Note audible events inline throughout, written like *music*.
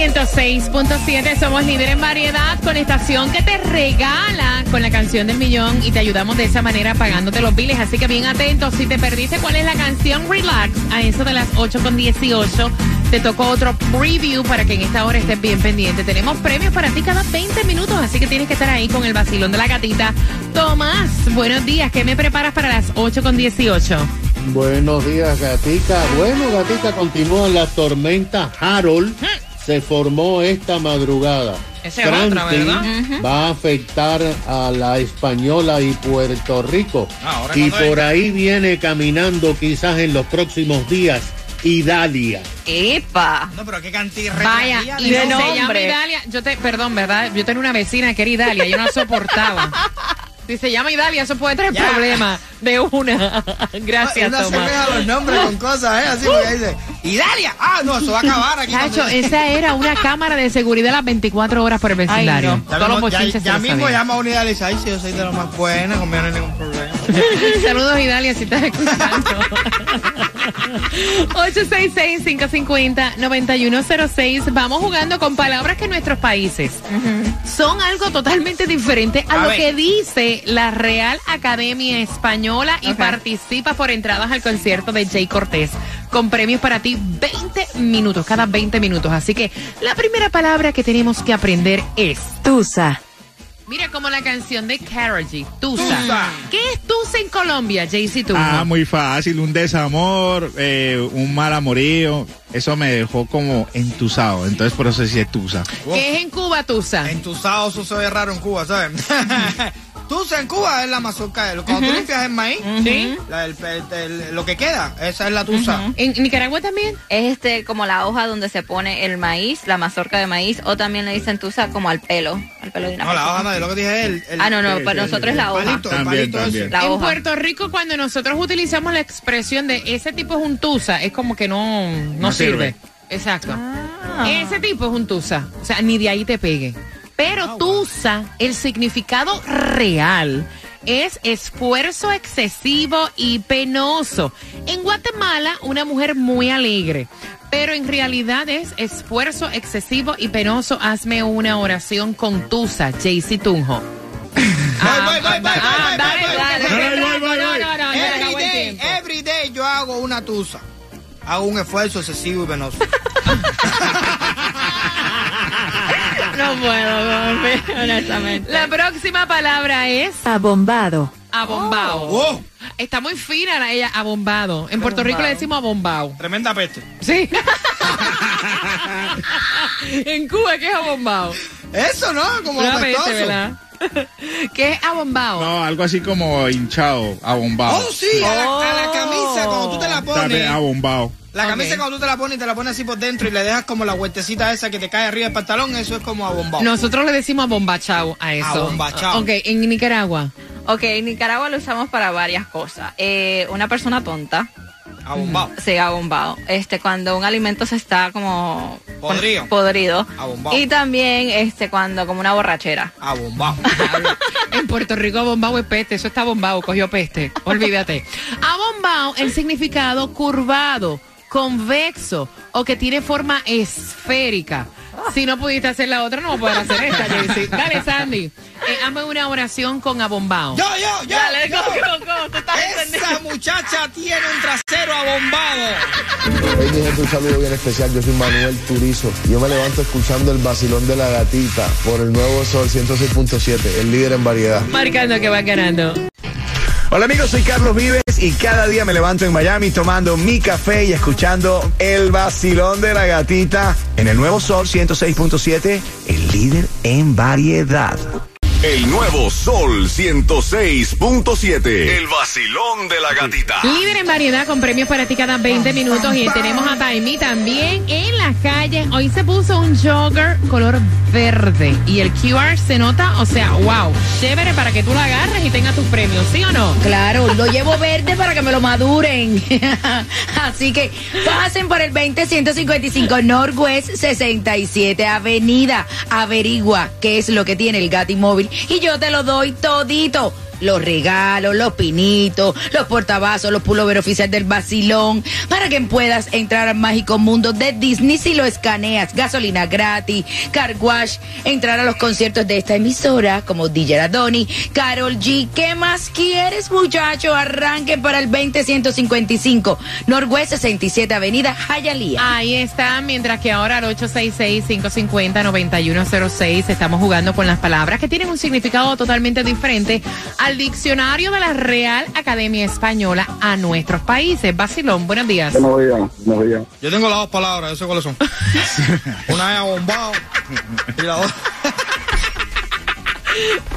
106.7, somos líder en variedad con estación que te regala con la canción del millón y te ayudamos de esa manera pagándote los biles. Así que bien atentos, si te perdiste cuál es la canción Relax, a eso de las 8.18 te tocó otro preview para que en esta hora estés bien pendiente. Tenemos premios para ti cada 20 minutos, así que tienes que estar ahí con el vacilón de la gatita. Tomás, buenos días, ¿qué me preparas para las 8.18? Buenos días, Gatica. Bueno, Gatica, continúa la tormenta Harold. Se formó esta madrugada. Esa es otra, ¿verdad? va a afectar a la Española y Puerto Rico. Ah, ahora y por venga. ahí viene caminando quizás en los próximos días Idalia. ¡Epa! No, pero qué cantidad Vaya, y de se de llama. Idalia. Yo te, perdón, ¿verdad? Yo tenía una vecina que era Idalia, yo no la soportaba. *laughs* Si se llama Idalia, eso puede traer Ya. problemas de una. Gracias, se Tomás. deja los nombres con cosas, ¿eh? Así porque dice, ¡Idalia! Ah, no, eso va a acabar aquí. Chacho, esa era una cámara de seguridad las 24 horas por el vecindario. no. Ya Todos los mismo, ya, ya mismo llama a una Idalia y dice, ay, si yo soy de lo más buena, conmigo no hay ningún problema. *laughs* Saludos, Idalia, si estás escuchando. 866-550-9106. Vamos jugando con palabras que en nuestros países son algo totalmente diferente a, A lo ver. que dice la Real Academia Española y participa por entradas al concierto de Jay Cortés con premios para ti 20 minutos, cada 20 minutos. Así que la primera palabra que tenemos que aprender es Tusa. Mira como la canción de Karol G, Tusa. Tusa. ¿Qué es Tusa en Colombia, JC Tusa? Ah, muy fácil, un desamor, eh, un mal amorío, eso me dejó como entusado, entonces por eso decía tusa. ¿Qué es en Cuba, Tusa? Entusado, eso se ve raro en Cuba, ¿sabes? *laughs* Tusa en Cuba es la mazorca. Cuando tú limpias el maíz, ¿Sí? la- el- el- el- lo que queda, esa es la tusa. ¿En Nicaragua también? Es este como la hoja donde se pone el maíz, la mazorca de maíz, o también le dicen tusa como al pelo, al pelo de una No, la persona. hoja no, yo lo que dije es el, el- Ah, no, no, para nosotros es la hoja. palito, el También, palito ese. también. La en hoja. Puerto Rico, cuando nosotros utilizamos la expresión de ese tipo es un Tusa, es como que no, no, No sirve. sirve. Exacto. Ah. Ese tipo es un Tusa. O sea, ni de ahí te pegue. Pero Tusa, el significado real es esfuerzo excesivo y penoso. En Guatemala, una mujer muy alegre. Pero en realidad es esfuerzo excesivo y penoso. Hazme una oración con Tusa, Jaycee Tunjo. Ah, every day yo hago una tusa. Hago un esfuerzo excesivo y penoso. *laughs* No puedo, *laughs* honestamente. La próxima palabra es Abombado. abombado. ¡Oh! Está muy fina la- ella, abombado. En Puerto Rico le decimos abombado. Tremenda peste. Sí. *laughs* en Cuba, ¿qué es abombado? Eso, ¿no? Como Una peste. *laughs* ¿Qué es abombado? No, algo así como hinchado, abombado. Oh, sí, a la, a la camisa cuando tú pones. abombado. La camisa cuando tú te la pones y te la pones así por dentro y le dejas como la vueltecita esa que te cae arriba del pantalón, eso es como abombado. Nosotros le decimos abombachao a eso. Abombachao. Ok, en Nicaragua. Ok, en Nicaragua lo usamos para varias cosas. Eh, una persona tonta Abombado. se ha bombado. Este, cuando un alimento se está como Podrido. podrido. Abombado. Y también este cuando como una borrachera. Abombado. *laughs* En Puerto Rico abombado es peste, eso está bombado, cogió peste. Olvídate. Abombado, el significado curvado, convexo o que tiene forma esférica. Si no pudiste hacer la otra, no puedes hacer esta, Jaycee. Dale, Sandy. Eh, hazme una oración con abombado. Yo, yo, yo. Dale, yo. go, go, go, tú estás entendiendo. Esa muchacha tiene un trasero abombado. Mi gente, un saludo bien especial. Yo soy Manuel Turizo. Yo me levanto escuchando el vacilón de la gatita por el nuevo Sol 106.7, el líder en variedad. Marcando que va ganando. Hola amigos, soy Carlos Vives y cada día me levanto en Miami tomando mi café y escuchando el vacilón de la gatita en el nuevo Sol 106.7, el líder en variedad. El nuevo Sol 106.7. El vacilón de la gatita. Líder en variedad con premios para ti cada 20 minutos y tenemos a Taimi también en las calles. Hoy se puso un jogger color verde y el QR se nota, o sea, wow, chévere para que tú lo agarres y tengas tus premios, ¿sí o no? Claro, lo *laughs* llevo verde para que me lo maduren. *laughs* Así que pasen por el 20155 Northwest 67 Avenida. Averigua qué es lo que tiene el Gati Móvil y yo te lo doy todito los regalos, los pinitos, los portavasos, los pullover oficial del vacilón, para que puedas entrar al mágico mundo de Disney si lo escaneas. Gasolina gratis, car entrar a los conciertos de esta emisora como DJ Adoni, Carol G. ¿Qué más quieres, muchacho? Arranque para el 20155 Norwest 67 Avenida Hialeah. Ahí está, mientras que ahora al 866-550-9106 estamos jugando con las palabras que tienen un significado totalmente diferente al diccionario de la Real Academia Española a nuestros países. Basilón, buenos días. Buenos días, buenos días. Yo tengo las dos palabras, yo sé cuáles son. *laughs* Una es abombado y la otra.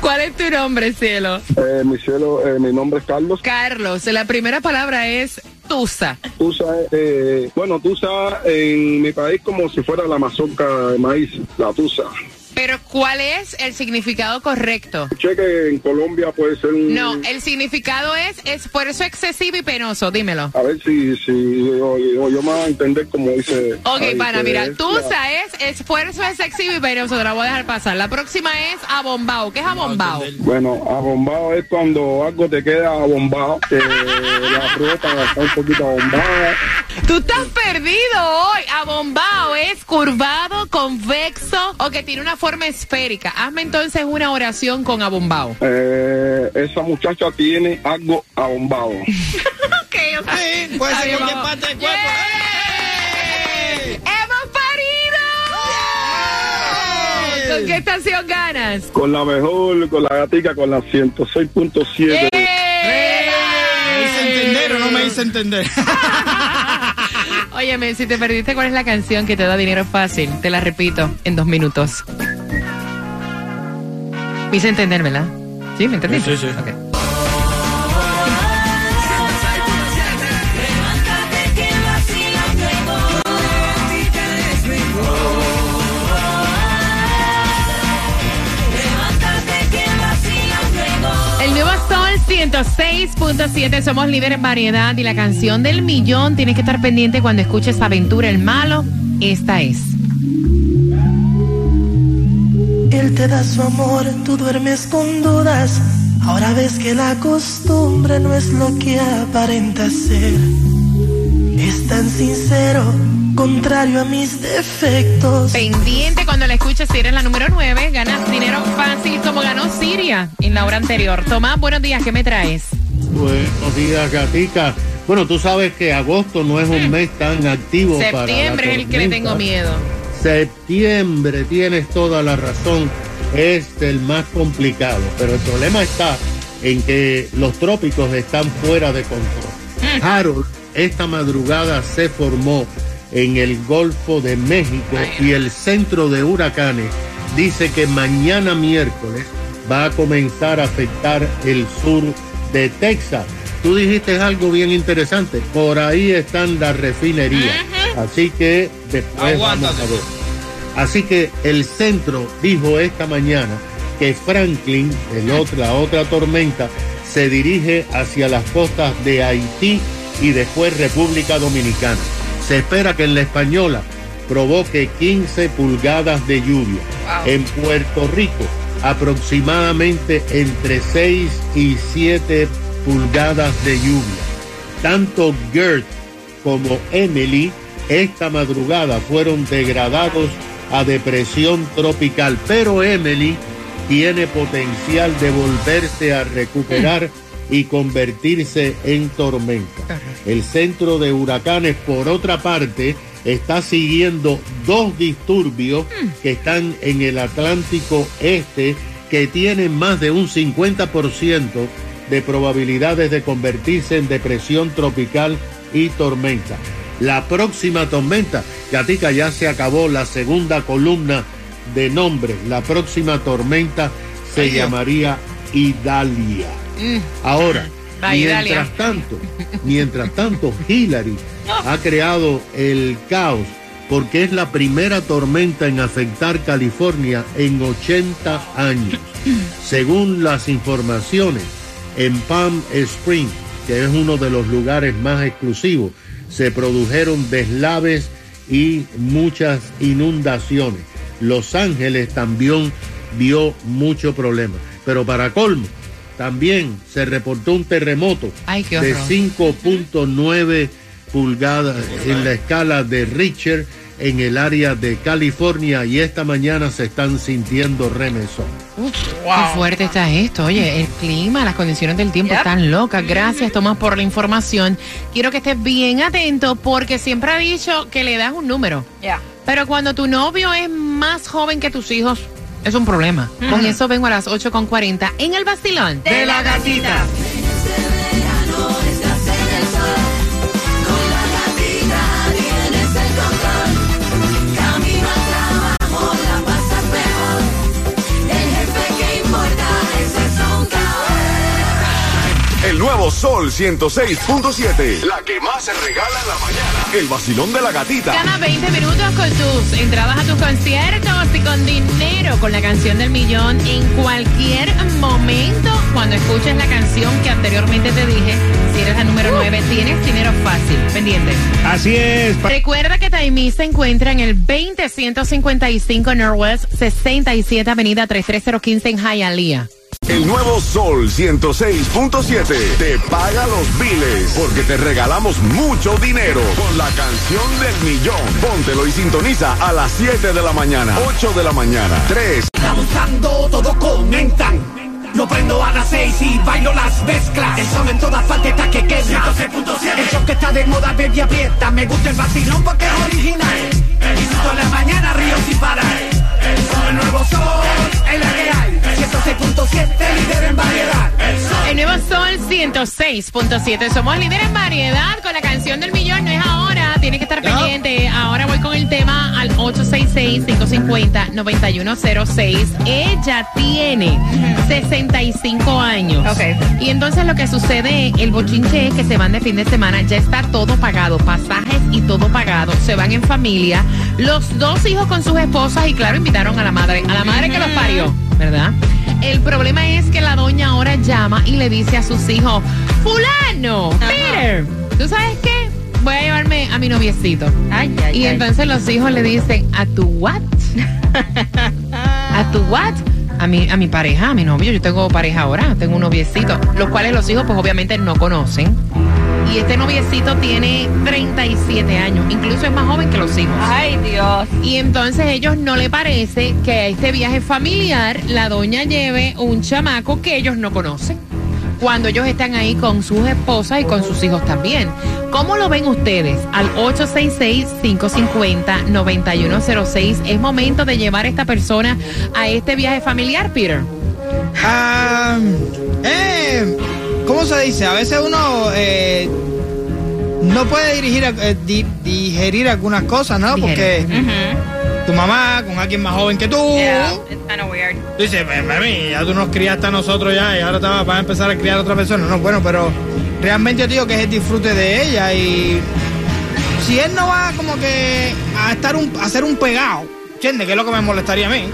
¿Cuál es tu nombre, cielo? Eh, mi cielo, eh, mi nombre es Carlos. Carlos, la primera palabra es tusa. Tusa, eh, bueno, tusa en mi país como si fuera la mazorca de maíz, la tusa. Pero ¿cuál es el significado correcto? Escuché que en Colombia puede ser un... No, el significado es esfuerzo excesivo y penoso, dímelo. A ver si, si yo, yo, yo me voy a entender como dice... Ok, ahí, pana, mira, es tusa la- es esfuerzo excesivo y penoso, te la voy a dejar pasar. La próxima es abombao. ¿Qué es abombao? Bueno, abombado es cuando algo te queda abombado, que la fruta está un poquito abombada. Tú estás perdido hoy. Abombao es curvado, convexo o que tiene una forma esférica. Hazme entonces una oración con abombao. Eh, esa muchacha tiene algo abombado. *laughs* Ok, o sea, Sí, puede ser cualquier parte del cuerpo. ¡Yeah! ¡Hemos parido! ¿Con qué estación ganas? Con la mejor, con la gatica, con la 106.7. ¿Me hice entender o no me hice entender? *laughs* Óyeme, si te perdiste cuál es la canción que te da dinero fácil, te la repito en dos minutos. Me hice entender, ¿verdad? ¿Sí? ¿Me entendiste? Sí, sí, sí. Ok. 106.7, somos líderes en variedad y la canción del millón. Tienes que estar pendiente cuando escuches Aventura el Malo. Esta es. Él te da su amor, tú duermes con dudas. Ahora ves que la costumbre no es lo que aparenta ser. Tan sincero, contrario a mis defectos. Pendiente cuando la escuches, si eres la número 9, ganas dinero fácil como ganó Siria en la hora anterior. Tomás, buenos días, ¿qué me traes? Buenos días, Gatica. Bueno, tú sabes que agosto no es un mes tan activo para la Septiembre es el que le tengo miedo. Septiembre, tienes toda la razón, es el más complicado, pero el problema está en que los trópicos están fuera de control. Harold esta madrugada se formó en el Golfo de México y el centro de huracanes. Dice que mañana miércoles va a comenzar a afectar el sur de Texas. Tú dijiste algo bien interesante, por ahí están las refinerías, así que después vamos a ver. Así que el centro dijo esta mañana que Franklin, el la otra tormenta, se dirige hacia las costas de Haití y después República Dominicana. Se espera que en la española provoque 15 pulgadas de lluvia. En Puerto Rico, aproximadamente entre 6 y 7 pulgadas de lluvia. Tanto Gert como Emily esta madrugada fueron degradados a depresión tropical, pero Emily tiene potencial de volverse a recuperar y convertirse en tormenta. El centro de huracanes, por otra parte, está siguiendo dos disturbios que están en el Atlántico Este que tienen más de un 50% de probabilidades de convertirse en depresión tropical y tormenta. La próxima tormenta, Gatica, ya se acabó la segunda columna de nombre. La próxima tormenta se Ay, llamaría Idalia. Ahora, Va, mientras tanto, mientras tanto, Hillary ha creado el caos porque es la primera tormenta en afectar California en 80 años. Según las informaciones, en Palm Springs, que es uno de los lugares más exclusivos, se produjeron deslaves y muchas inundaciones. Los Ángeles también vio mucho problema. Pero para colmo, también se reportó un terremoto Ay, de horror. 5.9 pulgadas en la escala de Richter en el área de California y esta mañana se están sintiendo remesón. Qué fuerte está esto. Oye, el clima, las condiciones del tiempo están locas. Gracias, Tomás, por la información. Quiero que estés bien atento porque siempre ha dicho que le das un número. Ya. Pero cuando tu novio es más joven que tus hijos, es un problema. Con eso vengo a las 8.40 en el Bastilón. De la gatita. Sol 106.7. La que más se regala en la mañana. El vacilón de la gatita. Gana 20 minutos con tus entradas a tus conciertos y con dinero con la canción del millón en cualquier momento cuando escuches la canción que anteriormente te dije. Si eres la número 9, tienes dinero fácil. Pendiente. Así es. Recuerda que Taimí se encuentra en el 20155 Northwest 67 Avenida 33015 en Hialeah. El nuevo Sol 106.7 te paga los biles porque te regalamos mucho dinero con la canción del millón. Póntelo y sintoniza a las 7 de la mañana, 8 de la mañana, 3. Abusando, todos comentan. Lo prendo a las seis y bailo las mezclas. El son en todas partes está que quema. 106.7. El show que está de moda, baby aprieta. Me gusta el vacilón porque es original. Disfruto en la mañana, río sin parar. El nuevo sol, es la que hay. 106.7, líder en variedad. El nuevo Sol 106.7. Somos líderes en variedad con la canción del millón. No es ahora. Tiene que estar pendiente. Ahora voy con el 866-550-9106. Ella tiene 65 años. Y entonces lo que sucede, el bochinche es que se van de fin de semana. Ya está todo pagado. Pasajes y todo pagado. Se van en familia. Los dos hijos con sus esposas y claro, invitaron a la madre. A la madre que los parió. ¿Verdad? El problema es que la doña ahora llama y le dice a sus hijos, fulano, Peter, ¿tú sabes qué? Voy a llevarme a mi noviecito. Ay, ay, y ay. entonces los hijos le dicen, ¿a tu what? *laughs* ¿A tu what? A mi, a mi pareja, a mi novio. Yo tengo pareja ahora, tengo un noviecito. Los cuales los hijos pues obviamente no conocen. Y este noviecito tiene 37 años, incluso es más joven que los hijos. Ay, Dios. Y entonces ellos no le parece que a este viaje familiar la doña lleve un chamaco que ellos no conocen. Cuando ellos están ahí con sus esposas y con sus hijos también. ¿Cómo lo ven ustedes? Al 866-550-9106. ¿Es momento de llevar a esta persona a este viaje familiar, Peter? Ah, eh, ¿Cómo se dice? A veces uno eh, no puede dirigir, eh, di- digerir algunas cosas, ¿no? Porque tu mamá con alguien más joven que tú. Yeah, it's kind of weird. Tú dices, "Pues, mami, ya tú nos criaste a nosotros ya y ahora te vas a empezar a criar a otra persona. No, bueno, pero realmente yo digo que es el disfrute de ella y si él no va como que a estar un, a hacer un pegado, ¿entiendes? Que es lo que me molestaría a mí.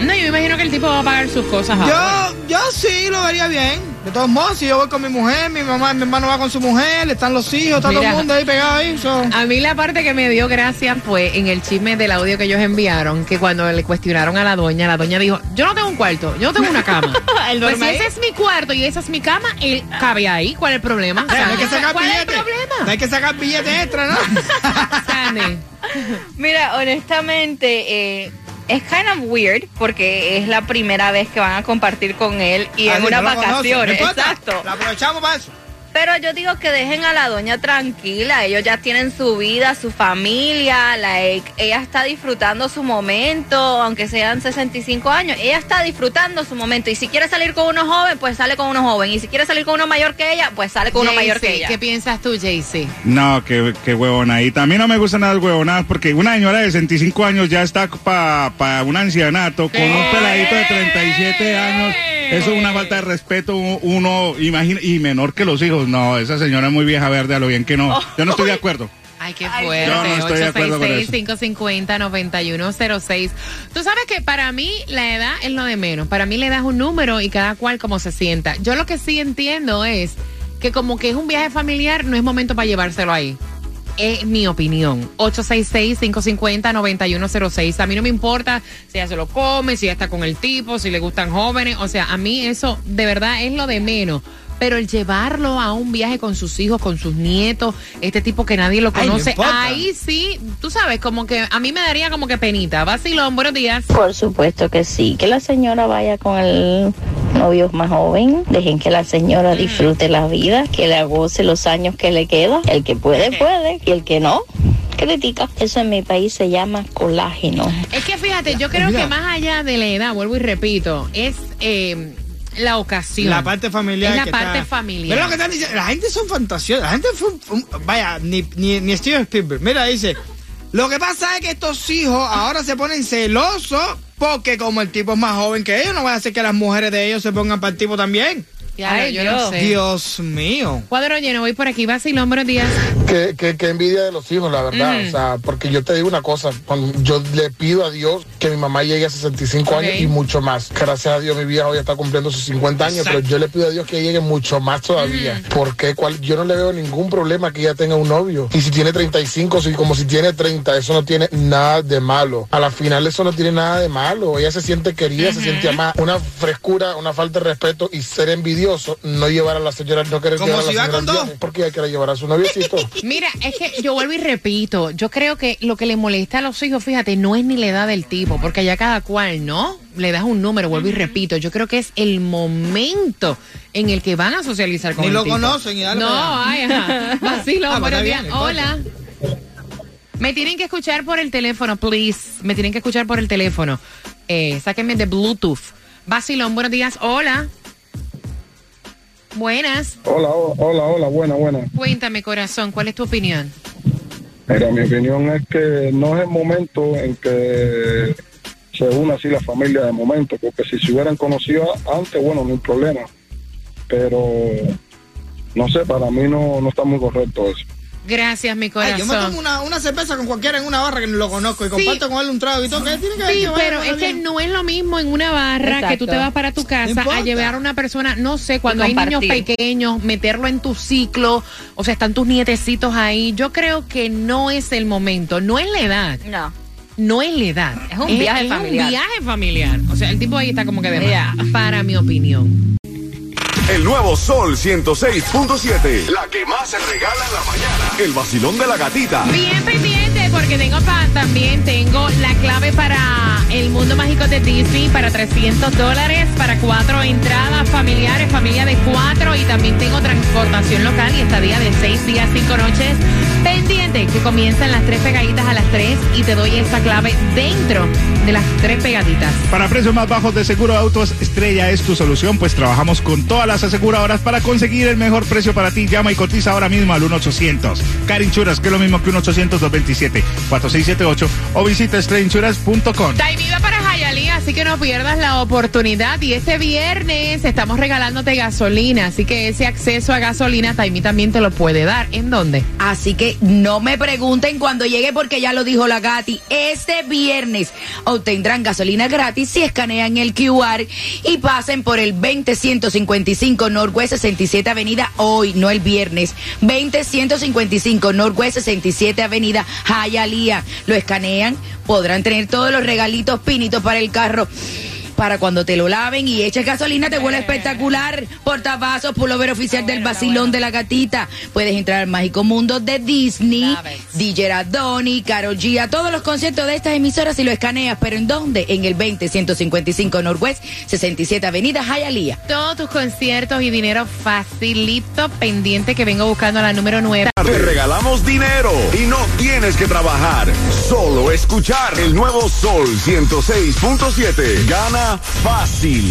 No, yo me imagino que el tipo va a pagar sus cosas ahora. Yo, yo sí lo vería bien. De todos modos, si yo voy con mi mujer, mi mamá, mi hermano va con su mujer, están los hijos, está todo el mundo ahí pegado ahí. so- A mí la parte que me dio gracia fue en el chisme del audio que ellos enviaron, que cuando le cuestionaron a la doña, la doña dijo, yo no tengo un cuarto, yo no tengo una cama. *laughs* Él pues si ahí. ese es mi cuarto y esa es mi cama, él cabe ahí. ¿Cuál es el problema? No hay que sacar ¿Cuál es el billetes. problema? Hay que sacar billetes extra, ¿no? *laughs* Mira, honestamente, eh, es kind of weird porque es la primera vez que van a compartir con él y Ah, en no. No importa, Exacto. La aprovechamos para eso. Pero yo digo que dejen a la doña tranquila. Ellos ya tienen su vida, su familia. La, ella está disfrutando su momento, aunque sean 65 años. Ella está disfrutando su momento. Y si quiere salir con uno joven, pues sale con uno joven. Y si quiere salir con uno mayor que ella, pues sale con uno mayor que ella. ¿Qué piensas tú, Jaycee? No, qué, qué huevona. Y también no me gustan nada las huevonadas porque una señora de 65 años ya está para un ancianato con un peladito de 37 años. Eso es una falta de respeto, uno imagina, y menor que los hijos. No, esa señora es muy vieja verde, a lo bien que no. Yo no estoy de acuerdo. *laughs* Ay, qué fuerte. Yo no estoy de acuerdo con eso. 550-9106. Tú sabes que para mí la edad es lo de menos. Para mí le das un número y cada cual como se sienta. Yo lo que sí entiendo es que como que es un viaje familiar, no es momento para llevárselo ahí. Es mi opinión. 866-550-9106. A mí no me importa si ella se lo come, si ella está con el tipo, si le gustan jóvenes. O sea, a mí eso de verdad es lo de menos pero el llevarlo a un viaje con sus hijos, con sus nietos, este tipo que nadie lo conoce, ahí sí, tú sabes, como que a mí me daría como que penita. Vacilón, buenos días. Por supuesto que sí, que la señora vaya con el novio más joven, dejen que la señora disfrute la vida, que le goce los años que le queda, el que puede, puede, y el que no, critica. Eso en mi país se llama colágeno. Es que fíjate, yo creo que más allá de la edad, vuelvo y repito, es eh, la ocasión. La parte familiar. Es la que parte está- familiar. Pero lo que están diciendo, la gente son fantasiosas. La gente fue. un- vaya, ni, ni, ni Steven Spielberg. Mira, dice. Lo que pasa es que estos hijos ahora se ponen celosos porque como el tipo es más joven que ellos, no va a hacer que las mujeres de ellos se pongan para el tipo también. Ya, Ay, yo no Dios. sé. Dios mío. Cuadro lleno, voy por aquí, vacilón, buenos días. Qué, qué- qué envidia de los hijos, la verdad. O sea, porque yo te digo una cosa, cuando yo le pido a Dios que mi mamá llegue a 65 años Ok. y mucho más. Gracias a Dios mi vieja hoy está cumpliendo sus 50 años, pero yo le pido a Dios que llegue mucho más todavía. Porque cual, yo no le veo ningún problema que ella tenga un novio. Y si tiene 35, si, como si tiene 30, eso no tiene nada de malo. A la final eso no tiene nada de malo. Ella se siente querida, se siente amada. Una frescura, una falta de respeto y ser no llevar a la señora, no querer llevar a si la va señora con al dos. viaje, porque ella quiere llevar a su noviecito. *laughs* Mira, es que yo vuelvo y repito, yo creo que lo que le molesta a los hijos, fíjate, no es ni la edad del tipo, porque ya cada cual, ¿no? Le das un número, vuelvo y repito, yo creo que es el momento en el que van a socializar con Ni el lo tipo. conocen y dale No, ay, allá. ajá. *laughs* Vacilo, Ah, buenos días. Hola. Me tienen que escuchar por el teléfono, please. Me tienen que escuchar por el teléfono. Eh, sáquenme de Bluetooth. Vacilón, buenos días. Hola. Buenas. Hola, hola, hola, buena, buena. Cuéntame, corazón, ¿cuál es tu opinión? Mira, mi opinión es que no es el momento en que se una así la familia de momento, porque si se hubieran conocido antes, bueno, no hay problema. Pero, no sé, para mí no, no está muy correcto eso. Gracias, mi Ay, corazón. yo me tomo una, una cerveza con cualquiera en una barra que no lo conozco y comparto con él un trago y todo. ¿Qué tiene que ver Sí, que pero es que no es lo mismo en una barra que tú te vas para tu casa a llevar a una persona, no sé, cuando hay niños pequeños, meterlo en tu ciclo, o sea, están tus nietecitos ahí. Yo creo que no es el momento, no es la edad. No. No es la edad. Es un viaje familiar. un viaje familiar. O sea, el tipo ahí está como que de más, para mi opinión. El nuevo Sol 106.7. La que más se regala en la mañana. El vacilón de la gatita. Bien pendiente porque tengo pan, también tengo la clave para el mundo mágico de Disney para 300 dólares, para cuatro entradas familiares, familia de cuatro y también tengo transportación local y estadía de seis días, cinco noches. Pendiente que comienzan las tres pegaditas a las tres y te doy esa clave dentro de las tres pegaditas. Para precios más bajos de seguro de autos, Estrella es tu solución, pues trabajamos con todas las aseguradoras para conseguir el mejor precio para ti. Llama y cotiza ahora mismo al 1-800. Carinchuras, que es lo mismo que 1-800-227. 4678 o visita strangeinsurance.com. Así que no pierdas la oportunidad. Y este viernes estamos regalándote gasolina, así que ese acceso a gasolina Taimi también te lo puede dar. ¿En dónde? Así que no me pregunten cuando llegue porque ya lo dijo la Gati. Este viernes obtendrán gasolina gratis si escanean el QR y pasen por el 20155 Northwest 67 Avenida hoy, no el viernes. 20155 Northwest 67 Avenida Hialeah. Lo escanean, podrán tener todos los regalitos pinitos para el carro. carro. Para cuando te lo laven y eches gasolina, te huele espectacular. Portavasos, pullover oficial del vacilón de la gatita. Puedes entrar al mágico mundo de Disney, DJ Adoni, Karol G, a todos los conciertos de estas emisoras y lo escaneas. ¿Pero en dónde? En el 20155 Northwest, 67 Avenida Hialeah. Todos tus conciertos y dinero facilito pendiente que vengo buscando a la número 9. Te regalamos dinero y no tienes que trabajar, solo escuchar el nuevo Sol 106.7. Gana fácil.